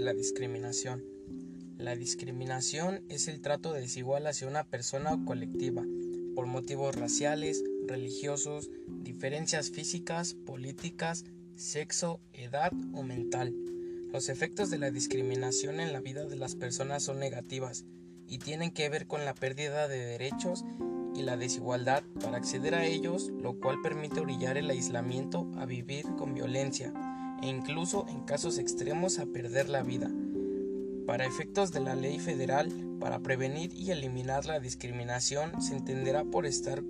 la discriminación. La discriminación es el trato desigual hacia una persona o colectiva por motivos raciales, religiosos, diferencias físicas, políticas, sexo, edad o mental. Los efectos de la discriminación en la vida de las personas son negativas y tienen que ver con la pérdida de derechos y la desigualdad para acceder a ellos, lo cual permite orillar el aislamiento a vivir con violencia e incluso en casos extremos a perder la vida. Para efectos de la ley federal, para prevenir y eliminar la discriminación, se entenderá por estar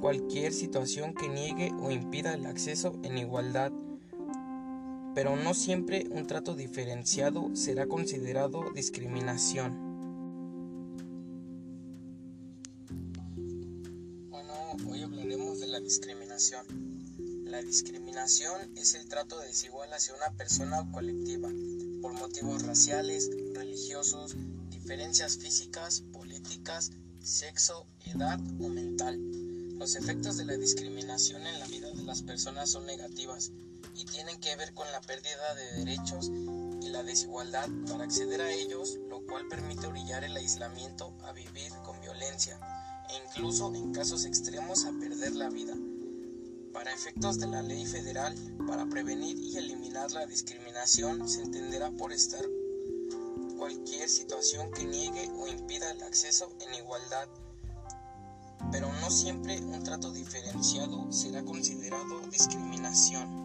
cualquier situación que niegue o impida el acceso en igualdad, pero no siempre un trato diferenciado será considerado discriminación. Bueno, hoy hablaremos de la discriminación. La discriminación es el trato desigual hacia una persona o colectiva por motivos raciales, religiosos, diferencias físicas, políticas, sexo, edad o mental. Los efectos de la discriminación en la vida de las personas son negativas y tienen que ver con la pérdida de derechos y la desigualdad para acceder a ellos, lo cual permite orillar el aislamiento a vivir con violencia e incluso en casos extremos a perder la vida. Para efectos de la ley federal, para prevenir y eliminar la discriminación, se entenderá por estar cualquier situación que niegue o impida el acceso en igualdad, pero no siempre un trato diferenciado será considerado discriminación.